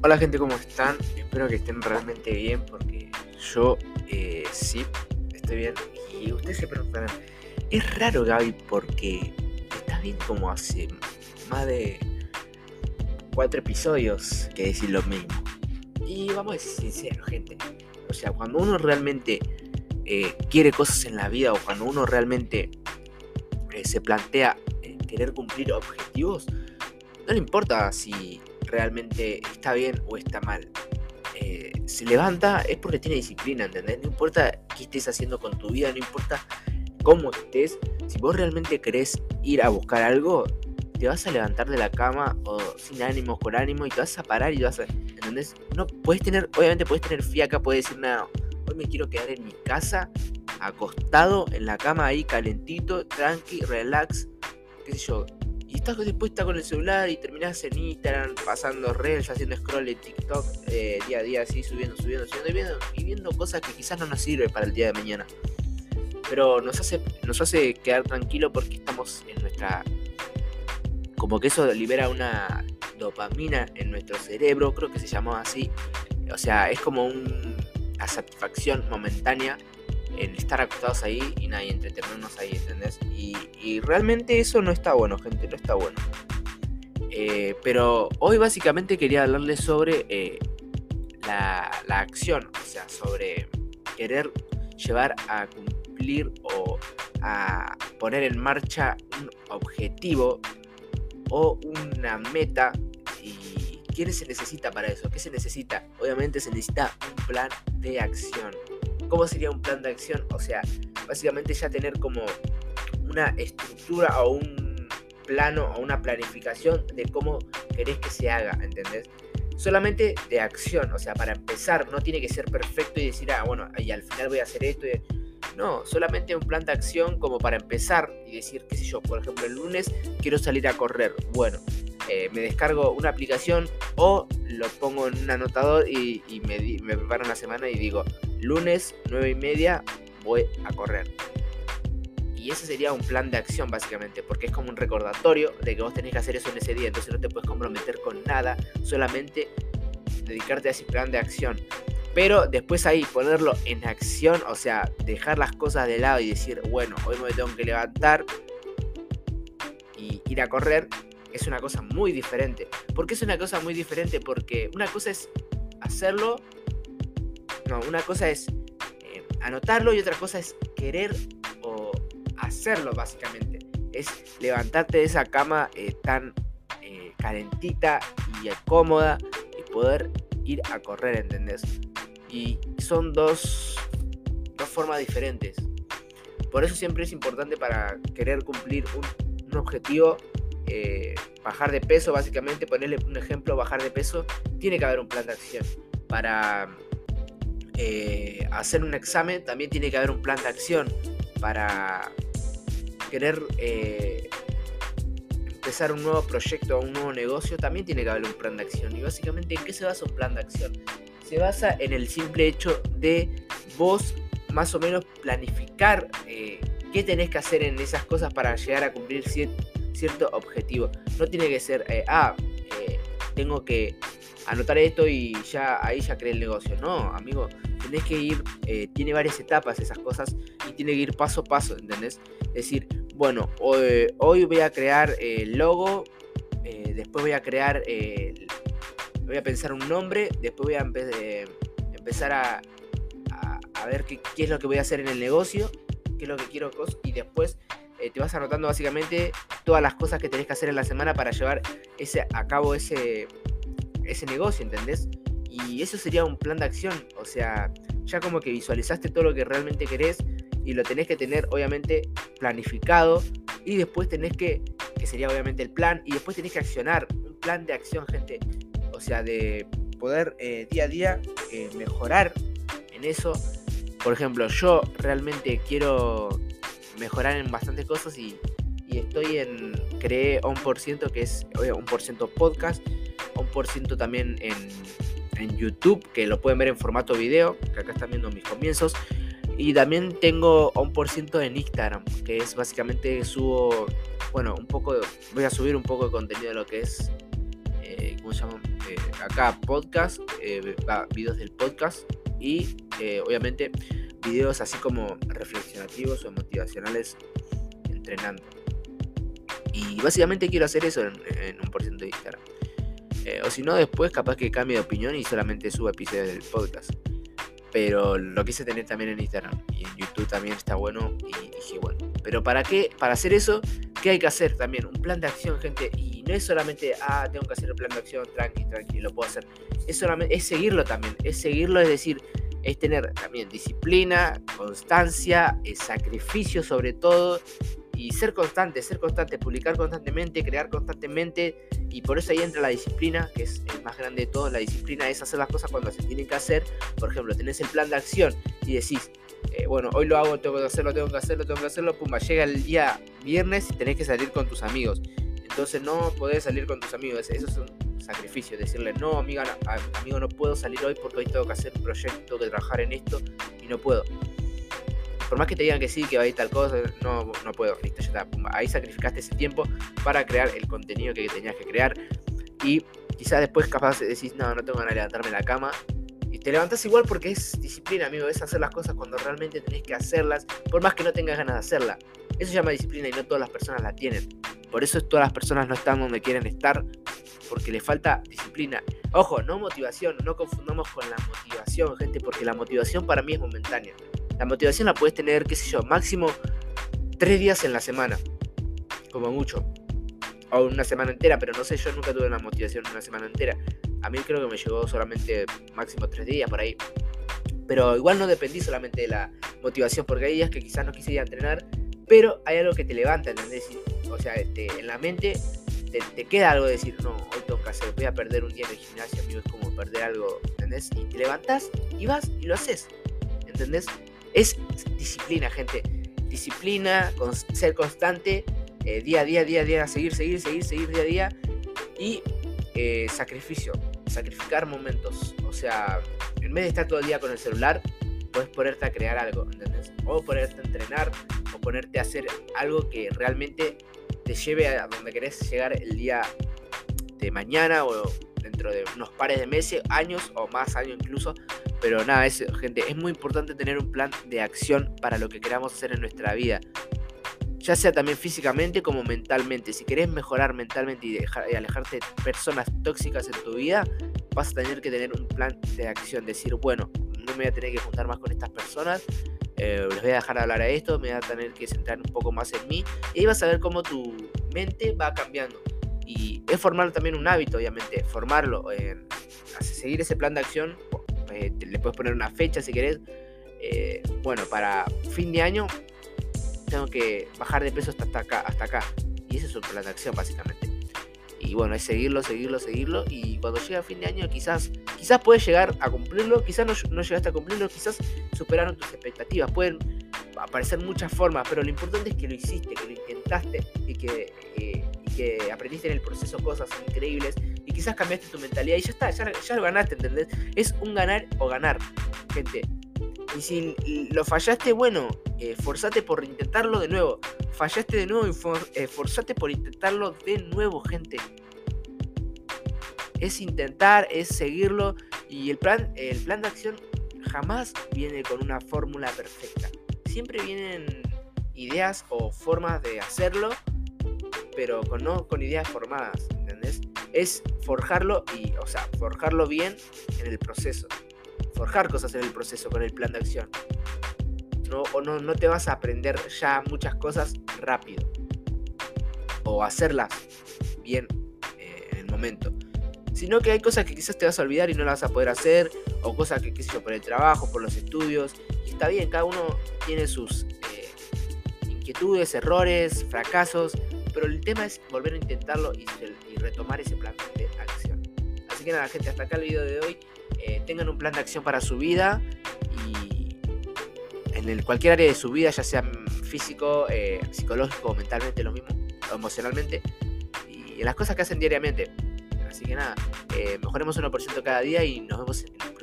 Hola gente, ¿cómo están? Espero que estén realmente bien porque yo eh, sí estoy bien. Y ustedes se preguntarán, es raro Gaby porque estás bien como hace más de cuatro episodios que decir lo mismo. Y vamos a ser sinceros gente. O sea, cuando uno realmente eh, quiere cosas en la vida o cuando uno realmente eh, se plantea querer cumplir objetivos, no le importa si realmente está bien o está mal. Eh, se levanta es porque tiene disciplina, ¿entendés? No importa qué estés haciendo con tu vida, no importa cómo estés, si vos realmente querés ir a buscar algo, te vas a levantar de la cama o sin ánimo, con ánimo y te vas a parar y vas a, ¿entendés? No puedes tener, obviamente puedes tener fiaca, puedes decir, nada, hoy me quiero quedar en mi casa, acostado en la cama ahí, calentito, tranqui, relax, qué sé yo, y estás después con el celular y terminás en Instagram pasando reels, haciendo scroll en TikTok eh, día a día, así subiendo, subiendo, subiendo y viendo, y viendo cosas que quizás no nos sirven para el día de mañana. Pero nos hace, nos hace quedar tranquilo porque estamos en nuestra. Como que eso libera una dopamina en nuestro cerebro, creo que se llamó así. O sea, es como una satisfacción momentánea en estar acostados ahí y nadie entretenernos ahí, ¿entendés? Y, realmente eso no está bueno, gente, no está bueno. Eh, pero hoy básicamente quería hablarles sobre eh, la, la, acción, o sea, sobre querer llevar a cumplir o a poner en marcha un objetivo o una meta. ¿Y quién se necesita para eso? ¿Qué se necesita? Obviamente se necesita un plan de acción. ¿Cómo sería un plan de acción? O sea, básicamente ya tener como una estructura o un plano o una planificación de cómo querés que se haga, ¿entendés? Solamente de acción, o sea, para empezar, no tiene que ser perfecto y decir, ah, bueno, y al final voy a hacer esto. No, solamente un plan de acción como para empezar y decir, qué sé yo, por ejemplo, el lunes quiero salir a correr. Bueno, eh, me descargo una aplicación o lo pongo en un anotador y, me, me preparo una semana y digo, lunes 9 y media voy a correr. Y ese sería un plan de acción básicamente, porque es como un recordatorio de que vos tenés que hacer eso en ese día, entonces no te puedes comprometer con nada, solamente dedicarte a ese plan de acción. Pero después ahí ponerlo en acción, o sea, dejar las cosas de lado y decir, bueno, hoy me tengo que levantar y ir a correr, es una cosa muy diferente. ¿Por qué es una cosa muy diferente? Porque una cosa es hacerlo no, una cosa es eh, anotarlo y otra cosa es querer o hacerlo básicamente. Es levantarte de esa cama eh, tan eh, calentita y cómoda y poder ir a correr, ¿entendés? Y son dos, dos formas diferentes. Por eso siempre es importante para querer cumplir un, un objetivo, bajar de peso, básicamente, ponerle un ejemplo, bajar de peso, tiene que haber un plan de acción. Para eh, hacer un examen, también tiene que haber un plan de acción para querer eh, empezar un nuevo proyecto o un nuevo negocio, también tiene que haber un plan de acción. Y básicamente, ¿en qué se basa un plan de acción? Se basa en el simple hecho de vos más o menos planificar eh, qué tenés que hacer en esas cosas para llegar a cumplir cierto objetivo. No tiene que ser, ah, tengo que anotar esto y ya ahí ya creé el negocio. No, amigo, tenés que ir, eh, tiene varias etapas esas cosas y tiene que ir paso a paso, ¿entendés? Es decir, bueno, hoy, voy a crear el logo, eh, después voy a crear, voy a pensar un nombre, después voy a empezar a, a, ver qué, qué, es lo que voy a hacer en el negocio, qué es lo que quiero, y después eh, te vas anotando básicamente todas las cosas que tenés que hacer en la semana para llevar ese, a cabo ese, ese negocio, ¿entendés? Y eso sería un plan de acción, o sea, ya como que visualizaste todo lo que realmente querés y lo tenés que tener obviamente planificado y después tenés que, que sería obviamente el plan, y después tenés que accionar, un plan de acción, gente, o sea, de poder eh, día a día eh, mejorar en eso. Por ejemplo, yo realmente quiero mejorar en bastantes cosas y, y estoy en, creé un por ciento que es un por ciento podcast un por ciento también en, en YouTube, que lo pueden ver en formato video, que acá están viendo mis comienzos. Y también tengo un por ciento en Instagram, que es básicamente subo, bueno, un poco, voy a subir un poco de contenido de lo que es eh, ¿cómo se llama? Eh, acá podcast, eh, videos del podcast y obviamente videos así como reflexionativos o motivacionales entrenando. Y básicamente quiero hacer eso en, un por ciento de Instagram. O si no, después capaz que cambie de opinión y solamente suba episodios del podcast. Pero lo quise tener también en Instagram y en YouTube también está bueno. Y dije, bueno, pero ¿para qué? Para hacer eso, ¿qué hay que hacer también? Un plan de acción, gente. Y no es solamente, ah, tengo que hacer el plan de acción, tranqui, tranqui, lo puedo hacer. Es, solamente, es seguirlo también. Es seguirlo, es decir, es tener también disciplina, constancia, sacrificio sobre todo y ser constante, ser constante, publicar constantemente, crear constantemente y por eso ahí entra la disciplina, que es el más grande de todo. La disciplina es hacer las cosas cuando se tienen que hacer. Por ejemplo, tenés el plan de acción y decís, eh, bueno, hoy lo hago, tengo que hacerlo, tengo que hacerlo, tengo que hacerlo, pumba, llega el día viernes y tenés que salir con tus amigos. Entonces no podés salir con tus amigos, eso es un sacrificio, decirle, no, amiga, amigo, no puedo salir hoy porque hoy tengo que hacer un proyecto, tengo que trabajar en esto y no puedo por más que te digan que sí, que va a ir tal cosa, no, no puedo, listo, ya está, Ahí sacrificaste ese tiempo para crear el contenido que tenías que crear. Y quizás después capaz decís, no, no tengo ganas de levantarme la cama. Y te levantas igual porque es disciplina, amigo, es hacer las cosas cuando realmente tenés que hacerlas, por más que no tengas ganas de hacerla. Eso se llama disciplina y no todas las personas la tienen. Por eso todas las personas no están donde quieren estar, porque les falta disciplina. Ojo, no motivación, no confundamos con la motivación, gente, porque la motivación para mí es momentánea. La motivación la puedes tener, qué sé yo, máximo tres días en la semana, como mucho. O una semana entera, pero no sé, yo nunca tuve una motivación una semana entera. A mí creo que me llegó solamente máximo tres días por ahí. Pero igual no dependí solamente de la motivación, porque hay días que quizás no quise ir a entrenar, pero hay algo que te levanta, ¿entendés? O sea, este, en la mente te, queda algo de decir, no, hoy tengo que hacer, voy a perder un día en el gimnasio, amigo, es como perder algo, ¿entendés? Y te levantas y vas y lo haces, ¿entendés? Es disciplina, gente. Disciplina, ser constante, eh, día a día, día a día, seguir, seguir, seguir, seguir día a día. Y eh, sacrificio, sacrificar momentos. O sea, en vez de estar todo el día con el celular, puedes ponerte a crear algo, ¿entendés? O ponerte a entrenar, o ponerte a hacer algo que realmente te lleve a donde querés llegar el día de mañana o dentro de unos pares de meses, años o más años incluso, pero nada, es, gente, es muy importante tener un plan de acción para lo que queramos hacer en nuestra vida. Ya sea también físicamente como mentalmente. Si querés mejorar mentalmente y, dejar, y alejarte de personas tóxicas en tu vida, vas a tener que tener un plan de acción. Decir, bueno, no me voy a tener que juntar más con estas personas. Eh, les voy a dejar hablar a esto, me voy a tener que centrar un poco más en mí. Y ahí vas a ver cómo tu mente va cambiando. Y es formar también un hábito, obviamente. Formarlo, en seguir ese plan de acción eh, le puedes poner una fecha si querés. Eh, bueno, para fin de año tengo que bajar de peso hasta acá, hasta acá. Y ese es un plan de acción básicamente. Y bueno, es seguirlo, seguirlo, seguirlo. Y cuando llega fin de año, quizás, quizás puedes llegar a cumplirlo, quizás no, no llegaste a cumplirlo, quizás superaron tus expectativas. Pueden aparecer muchas formas, pero lo importante es que lo hiciste, que lo intentaste y que, eh, y que aprendiste en el proceso cosas increíbles quizás cambiaste tu mentalidad y ya está, ya, lo ganaste, ¿entendés? Es un ganar o ganar, gente. Y si lo fallaste, bueno, eh, forzate por intentarlo de nuevo. Fallaste de nuevo y eh, forzate por intentarlo de nuevo, gente. Es intentar, es seguirlo y el plan, el plan de acción jamás viene con una fórmula perfecta. Siempre vienen ideas o formas de hacerlo, pero con, no con ideas formadas es forjarlo y, o sea, forjarlo bien en el proceso. Forjar cosas en el proceso con el plan de acción. No, o no, no te vas a aprender ya muchas cosas rápido. O hacerlas bien eh, en el momento. Sino que hay cosas que quizás te vas a olvidar y no las vas a poder hacer. O cosas que, qué por el trabajo, por los estudios. Y está bien, cada uno tiene sus eh, inquietudes, errores, fracasos pero el tema es volver a intentarlo y, retomar ese plan de acción. Así que nada, gente, hasta acá el video de hoy. Eh, tengan un plan de acción para su vida y en el, cualquier área de su vida, ya sea físico, eh, psicológico, mentalmente, lo mismo, emocionalmente, y en las cosas que hacen diariamente. Así que nada, eh, mejoremos 1% cada día y nos vemos en el